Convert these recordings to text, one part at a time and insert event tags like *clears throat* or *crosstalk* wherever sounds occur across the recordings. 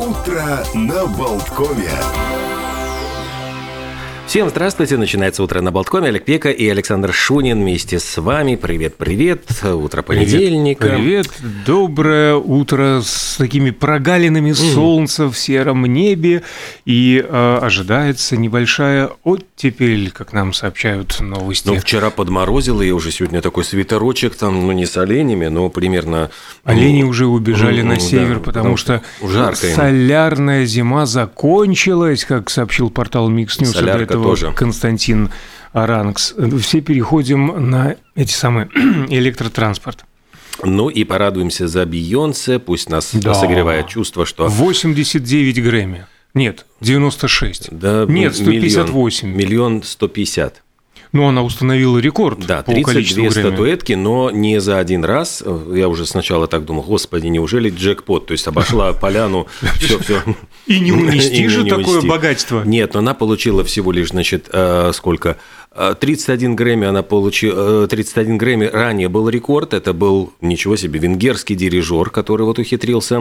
Утро на Болткове. Всем здравствуйте, начинается утро на Болткоме. Олег Пека и Александр Шунин вместе с вами. Привет, привет. Утро понедельника. Привет, привет. доброе утро с такими прогалинами солнца в сером небе. И э, ожидается небольшая оттепель, как нам сообщают новости. Ну, вчера подморозило, и уже сегодня такой свитерочек, там, ну, не с оленями, но примерно... Олени ну, уже убежали ну, на север, да, потому, что жарко солярная зима закончилась, как сообщил портал Mix News. Солярка тоже. Константин Ранкс. Все переходим на эти самые *clears throat* электротранспорт. Ну и порадуемся за Бейонсе, пусть нас да. согревает чувство, что... 89 Грэмми. Нет, 96. Да, Нет, 158. Миллион, миллион 150. Ну, она установила рекорд Да, по 32 статуэтки, но не за один раз. Я уже сначала так думал, господи, неужели джекпот? То есть обошла *laughs* поляну, все, все. И не унести же такое богатство? Нет, но она получила всего лишь, значит, э, сколько? 31 Грэмми она получила, 31 Грэмми ранее был рекорд, это был, ничего себе, венгерский дирижер, который вот ухитрился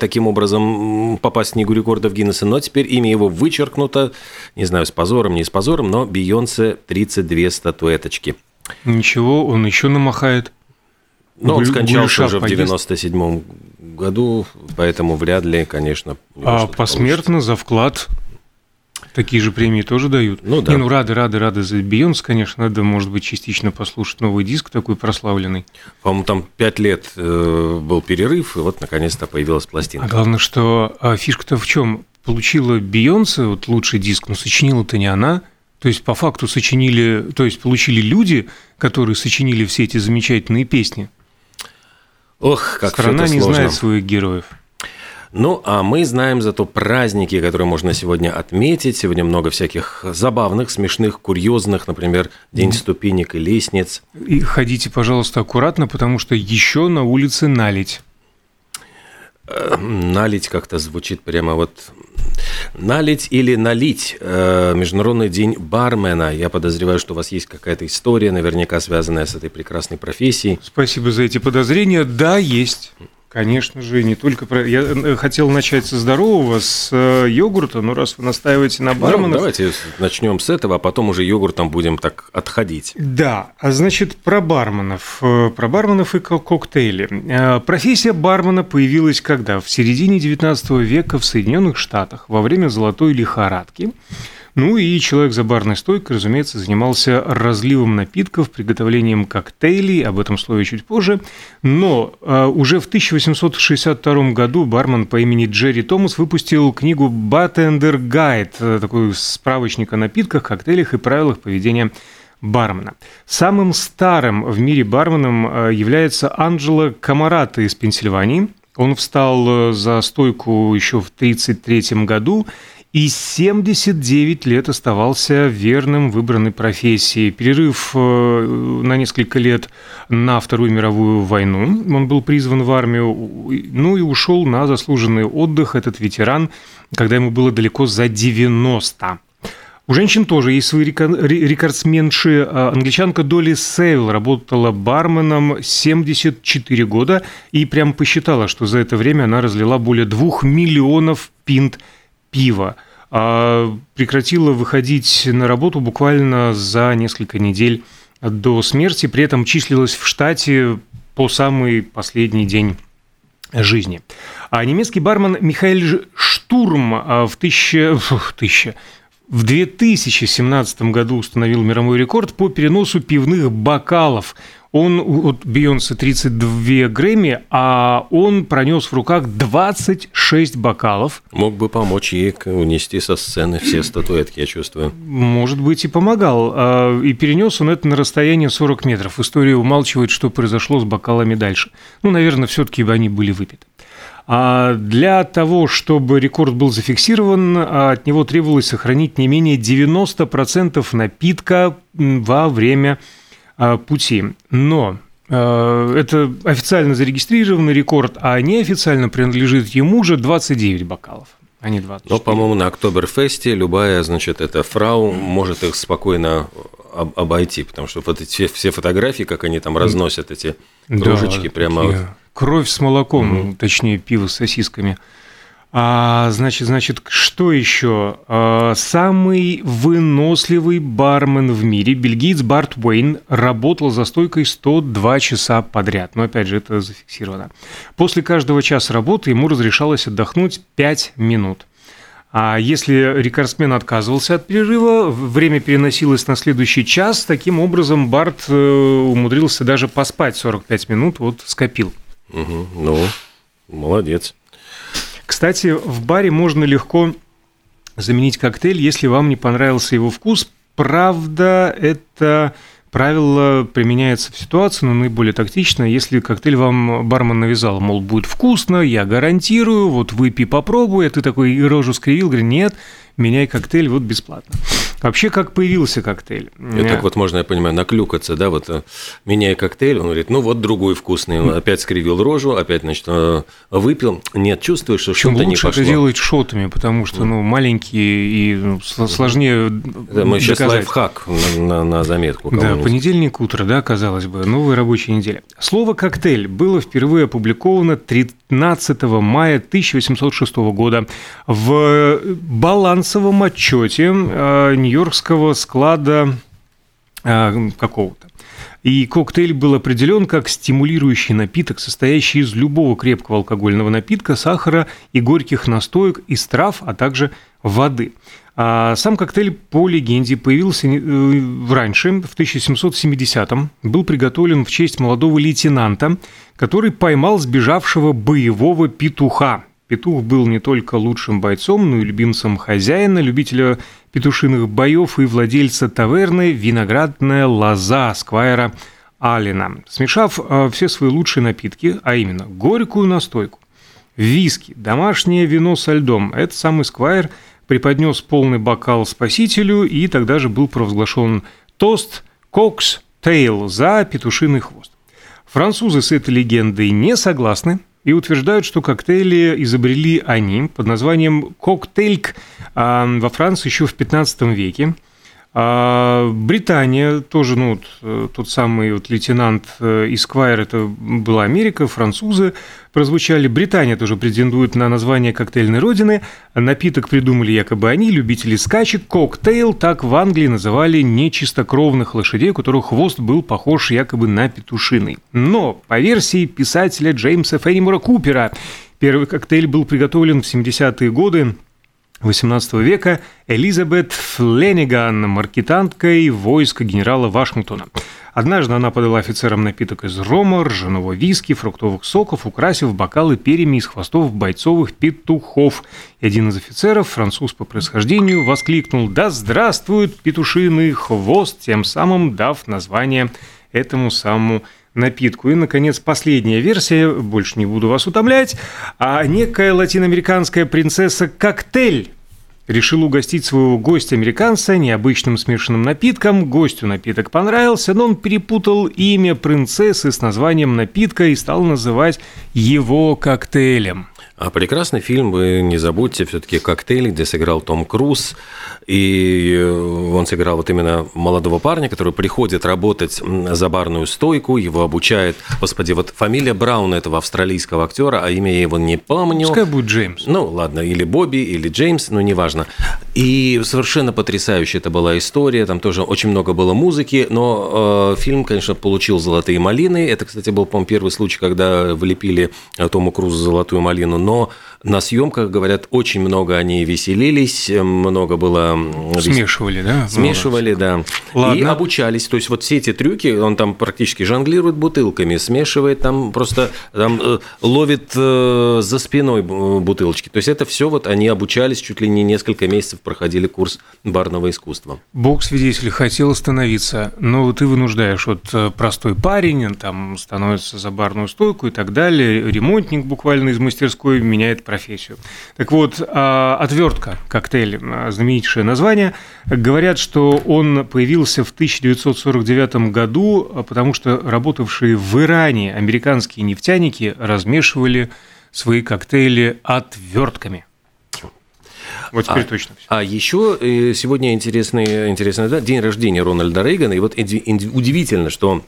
таким образом попасть в книгу рекордов Гиннесса, но теперь имя его вычеркнуто, не знаю, с позором, не с позором, но Бейонсе 32 статуэточки. Ничего, он еще намахает. Но он скончался уже в 97 году, поэтому вряд ли, конечно. А посмертно получится. за вклад Такие же премии тоже дают. Ну да. Не, ну рады, рады, рады за Бейонс, конечно, надо, может быть, частично послушать новый диск такой прославленный. По-моему, там пять лет э, был перерыв, и вот наконец-то появилась пластинка. А главное, что а фишка-то в чем? Получила Бейонсе вот лучший диск, но сочинила-то не она. То есть, по факту сочинили, то есть, получили люди, которые сочинили все эти замечательные песни. Ох, как Страна не сложно. знает своих героев. Ну, а мы знаем зато праздники, которые можно сегодня отметить. Сегодня много всяких забавных, смешных, курьезных, например, День ступенек и лестниц. И ходите, пожалуйста, аккуратно, потому что еще на улице налить. Э, налить как-то звучит прямо вот Налить или налить? Э, Международный день бармена. Я подозреваю, что у вас есть какая-то история, наверняка связанная с этой прекрасной профессией. Спасибо за эти подозрения. Да, есть. Конечно же, не только про... Я э, хотел начать со здорового, с э, йогурта, но раз вы настаиваете на барменах... Ну, давайте начнем с этого, а потом уже йогуртом будем так отходить. Да, а значит, про барменов. Э, про барменов и коктейли. Профессия бармена появилась когда? В середине XIX века в Соединенных Штатах, во время золотой лихорадки. Ну и человек за барной стойкой, разумеется, занимался разливом напитков, приготовлением коктейлей, об этом слове чуть позже. Но э, уже в 1862 году бармен по имени Джерри Томас выпустил книгу «Bartender Guide», э, такой справочник о напитках, коктейлях и правилах поведения бармена. Самым старым в мире барменом э, является Анджело Камарата из Пенсильвании. Он встал э, за стойку еще в 1933 году и 79 лет оставался верным выбранной профессии. Перерыв э, на несколько лет на Вторую мировую войну. Он был призван в армию, ну и ушел на заслуженный отдых, этот ветеран, когда ему было далеко за 90. У женщин тоже есть свои рекордсменши. А, англичанка Долли Сейл работала барменом 74 года и прям посчитала, что за это время она разлила более 2 миллионов пинт пива. А прекратила выходить на работу буквально за несколько недель до смерти, при этом числилась в штате по самый последний день жизни. А немецкий бармен Михаил Штурм а, в, тысяча, тысяча, в 2017 году установил мировой рекорд по переносу пивных бокалов он, вот Бейонсе 32 Грэмми, а он пронес в руках 26 бокалов. Мог бы помочь ей унести со сцены все статуэтки, я чувствую. Может быть, и помогал. А, и перенес он это на расстояние 40 метров. История умалчивает, что произошло с бокалами дальше. Ну, наверное, все-таки они были выпиты. А для того, чтобы рекорд был зафиксирован, от него требовалось сохранить не менее 90% напитка во время а, пути. Но а, это официально зарегистрированный рекорд, а неофициально принадлежит ему же 29 бокалов а не 20. Но, по-моему, на Октоберфесте любая, значит, эта фрау может их спокойно обойти, потому что вот эти все фотографии, как они там разносят эти кружечки, да, прямо... Кровь с молоком, угу. точнее, пиво с сосисками. А, значит, значит, что еще? А, самый выносливый бармен в мире, бельгиец Барт Уэйн, работал за стойкой 102 часа подряд. Но, опять же, это зафиксировано. После каждого часа работы ему разрешалось отдохнуть 5 минут. А если рекордсмен отказывался от перерыва, время переносилось на следующий час. Таким образом, Барт э, умудрился даже поспать 45 минут, вот скопил. Угу, ну, молодец. Кстати, в баре можно легко заменить коктейль, если вам не понравился его вкус. Правда, это правило применяется в ситуации, но наиболее тактично, если коктейль вам бармен навязал, мол, будет вкусно, я гарантирую, вот выпей, попробуй, а ты такой рожу скривил, говорит, нет, меняй коктейль вот бесплатно. Вообще, как появился коктейль? И так вот можно, я понимаю, наклюкаться, да, вот э, меняя коктейль, он говорит, ну вот другой вкусный, он опять скривил рожу, опять, значит, э, выпил, нет, чувствуешь, что что-то не пошло. лучше это делать шотами, потому что, ну, маленькие и ну, сложнее да, Мы сейчас лайфхак на, на, на заметку. Да, понедельник утро, да, казалось бы, новая рабочая неделя. Слово «коктейль» было впервые опубликовано 15 мая 1806 года в балансовом отчете э, нью-йоркского склада э, какого-то. И коктейль был определен как стимулирующий напиток, состоящий из любого крепкого алкогольного напитка, сахара и горьких настоек из трав, а также воды. А сам коктейль, по легенде, появился э, раньше, в 1770-м, был приготовлен в честь молодого лейтенанта, который поймал сбежавшего боевого петуха. Петух был не только лучшим бойцом, но и любимцем хозяина, любителя петушиных боев и владельца таверны «Виноградная лоза» Сквайра Алина. Смешав э, все свои лучшие напитки, а именно горькую настойку, виски, домашнее вино со льдом, этот самый Сквайр преподнес полный бокал спасителю, и тогда же был провозглашен тост «Cock's tail» за петушиный хвост. Французы с этой легендой не согласны – и утверждают, что коктейли изобрели они под названием «coquetel» а, во Франции еще в 15 веке. А Британия тоже, ну, вот, тот самый вот лейтенант Исквайр, э, это была Америка, французы прозвучали. Британия тоже претендует на название коктейльной родины. Напиток придумали якобы они, любители скачек. Коктейл так в Англии называли нечистокровных лошадей, у которых хвост был похож якобы на петушиный. Но по версии писателя Джеймса Феннимора Купера, первый коктейль был приготовлен в 70-е годы XVIII века Элизабет Флениган, маркетанткой войска генерала Вашингтона. Однажды она подала офицерам напиток из рома, ржаного виски, фруктовых соков, украсив бокалы перьями из хвостов бойцовых петухов. И один из офицеров, француз по происхождению, воскликнул «Да здравствует петушиный хвост!», тем самым дав название этому самому напитку. И, наконец, последняя версия, больше не буду вас утомлять, а некая латиноамериканская принцесса Коктейль решил угостить своего гостя-американца необычным смешанным напитком. Гостю напиток понравился, но он перепутал имя принцессы с названием напитка и стал называть его коктейлем. А прекрасный фильм, вы не забудьте, все-таки «Коктейль», где сыграл Том Круз, и э, он сыграл вот именно молодого парня, который приходит работать за барную стойку, его обучает, господи, вот фамилия Брауна этого австралийского актера, а имя я его не помню. Пускай будет Джеймс. Ну, ладно, или Бобби, или Джеймс, ну, неважно. И совершенно потрясающая это была история, там тоже очень много было музыки, но э, фильм, конечно, получил «Золотые малины». Это, кстати, был, по-моему, первый случай, когда влепили э, Тому Крузу «Золотую малину», но но на съемках, говорят, очень много они веселились, много было... Смешивали, да? Смешивали, да. Ладно. И обучались. То есть вот все эти трюки, он там практически жонглирует бутылками, смешивает там просто, там э, ловит э, за спиной бутылочки. То есть это все вот они обучались, чуть ли не несколько месяцев проходили курс барного искусства. Бог свидетель хотел остановиться, но ты вынуждаешь, вот э, простой парень, там становится за барную стойку и так далее, ремонтник буквально из мастерской меняет профессию. Так вот, а, отвертка, коктейль, а, знаменитейшее название, говорят, что он появился в 1949 году, а, потому что работавшие в Иране американские нефтяники размешивали свои коктейли отвертками. Вот теперь а, точно все. А еще э, сегодня интересный, интересный да, день рождения Рональда Рейгана. И вот удивительно, что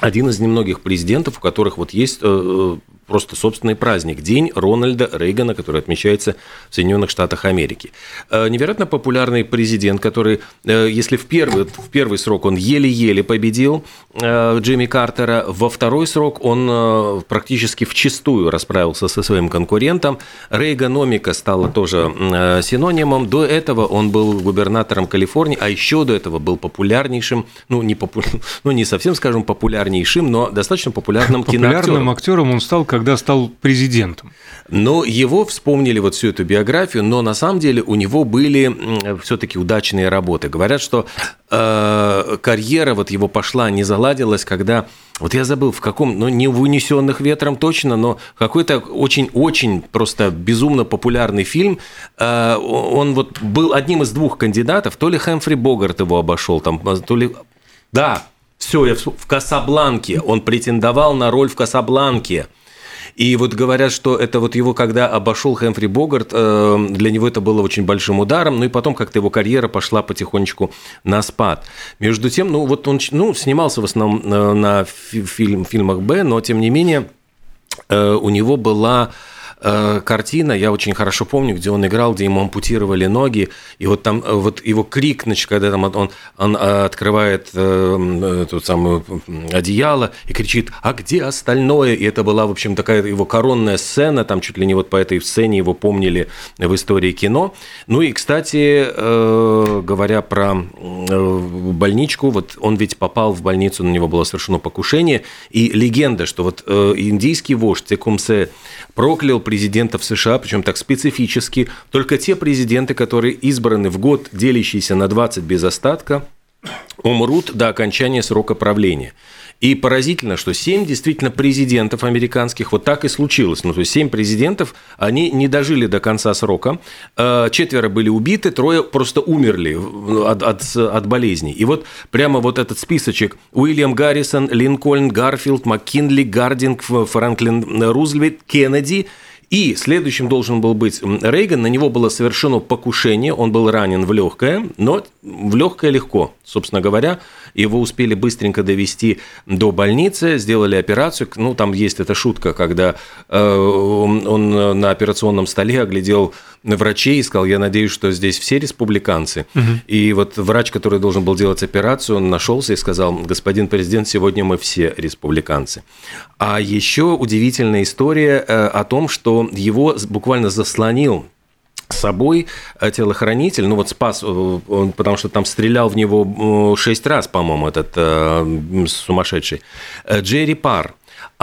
один из немногих президентов, у которых вот есть э, просто собственный праздник, День Рональда Рейгана, который отмечается в Соединенных Штатах Америки. Э, невероятно популярный президент, который, э, если в первый, в первый срок он еле-еле победил э, Джимми Картера, во второй срок он практически вчистую расправился со своим конкурентом. Рейганомика стала тоже синонимом. До этого он был губернатором Калифорнии, а еще до этого был популярнейшим, ну не, попу... *laughs* ну, не совсем, скажем, популярнейшим, но достаточно популярным Популярным киноактером. актером он стал, когда стал президентом. Но его вспомнили вот всю эту биографию, но на самом деле у него были все-таки удачные работы. Говорят, что э, карьера вот его пошла, не заладилась, когда вот я забыл, в каком, ну, не в «Унесенных ветром» точно, но какой-то очень-очень просто безумно популярный фильм. Э, он вот был одним из двух кандидатов, то ли Хэмфри Богарт его обошел, там, то ли... Да, все, я в Касабланке. Он претендовал на роль в Касабланке. И вот говорят, что это вот его, когда обошел Хэмфри Богарт, э, для него это было очень большим ударом, ну и потом как-то его карьера пошла потихонечку на спад. Между тем, ну вот он ну, снимался в основном э, на фильм, фильмах Б, но тем не менее э, у него была Э, картина, я очень хорошо помню, где он играл, где ему ампутировали ноги, и вот там э, вот его крик, значит, когда там он, он э, открывает э, тут самую одеяло и кричит, а где остальное? И это была, в общем, такая его коронная сцена, там чуть ли не вот по этой сцене его помнили в истории кино. Ну и, кстати, э, говоря про больничку, вот он ведь попал в больницу, на него было совершено покушение, и легенда, что вот э, индийский вождь Текумсе проклял президентов США, причем так специфически, только те президенты, которые избраны в год, делящийся на 20 без остатка, умрут до окончания срока правления. И поразительно, что семь действительно президентов американских, вот так и случилось. Ну, то есть семь президентов, они не дожили до конца срока. Э, четверо были убиты, трое просто умерли от, от, от болезней. И вот прямо вот этот списочек. Уильям Гаррисон, Линкольн, Гарфилд, МакКинли, Гардинг, Франклин Рузвельт, Кеннеди – и следующим должен был быть Рейган. На него было совершено покушение. Он был ранен в легкое, но в легкое легко. Собственно говоря, его успели быстренько довести до больницы, сделали операцию. Ну, там есть эта шутка, когда э, он на операционном столе оглядел врачей и сказал, я надеюсь, что здесь все республиканцы. Угу. И вот врач, который должен был делать операцию, он нашелся и сказал, господин президент, сегодня мы все республиканцы. А еще удивительная история э, о том, что его буквально заслонил собой э, телохранитель, ну вот спас, э, потому что там стрелял в него шесть раз, по-моему, этот э, сумасшедший, Джерри Пар.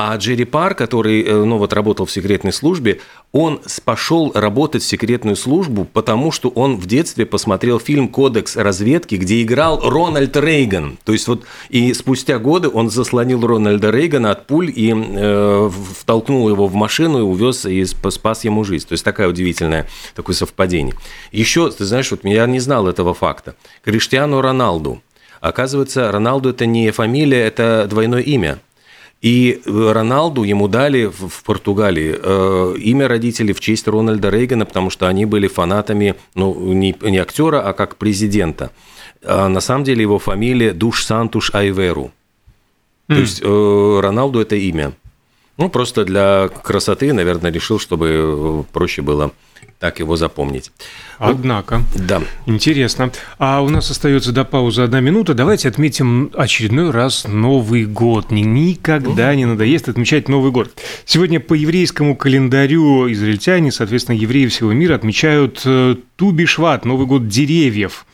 А Джерри Пар, который э, ну, вот, работал в секретной службе, он пошел работать в секретную службу, потому что он в детстве посмотрел фильм «Кодекс разведки», где играл Рональд Рейган. То есть вот и спустя годы он заслонил Рональда Рейгана от пуль и э, втолкнул его в машину и увез и спас ему жизнь. То есть такая удивительная такое совпадение. Еще, ты знаешь, вот я не знал этого факта. Криштиану Роналду. Оказывается, Роналду это не фамилия, это двойное имя. И Роналду ему дали в Португалии э, имя родителей в честь Рональда Рейгана, потому что они были фанатами, ну, не, не актера, а как президента. А на самом деле его фамилия Душ Сантуш Айверу. Mm. То есть э, Роналду это имя. Ну, просто для красоты, наверное, решил, чтобы проще было так его запомнить. Однако. Да. Интересно. А у нас остается до паузы одна минута. Давайте отметим очередной раз Новый год. Никогда не надоест отмечать Новый год. Сегодня по еврейскому календарю израильтяне, соответственно, евреи всего мира отмечают э, Тубишват, Новый год деревьев.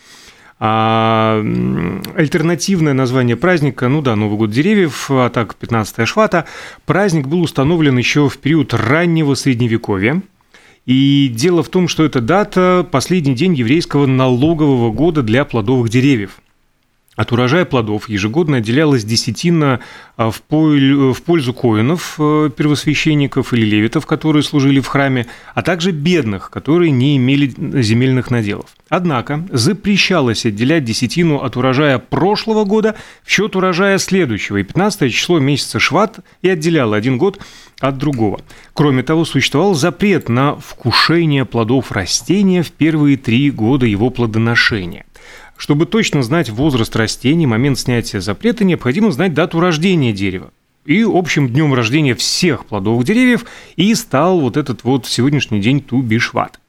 А альтернативное название праздника, ну да, Новый год деревьев, а так 15 Швата, праздник был установлен еще в период раннего Средневековья – и дело в том, что эта дата – последний день еврейского налогового года для плодовых деревьев. От урожая плодов ежегодно отделялась десятина а, в пользу коинов, э, первосвященников или левитов, которые служили в храме, а также бедных, которые не имели земельных наделов. Однако запрещалось отделять десятину от урожая прошлого года в счет урожая следующего, и 15 число месяца Шват и отделяло один год от другого. Кроме того, существовал запрет на вкушение плодов растения в первые три года его плодоношения – чтобы точно знать возраст растений, момент снятия запрета, необходимо знать дату рождения дерева. и общим днем рождения всех плодовых деревьев и стал вот этот вот сегодняшний день Тубишват.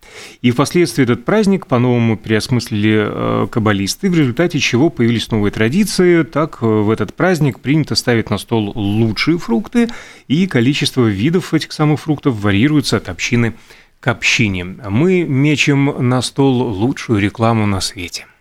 И впоследствии этот праздник по-новому переосмыслили э, каббалисты, в результате чего появились новые традиции. Так, э, в этот праздник принято ставить на стол лучшие фрукты, и количество видов этих самых фруктов варьируется от общины к общине. Мы мечем на стол лучшую рекламу на свете –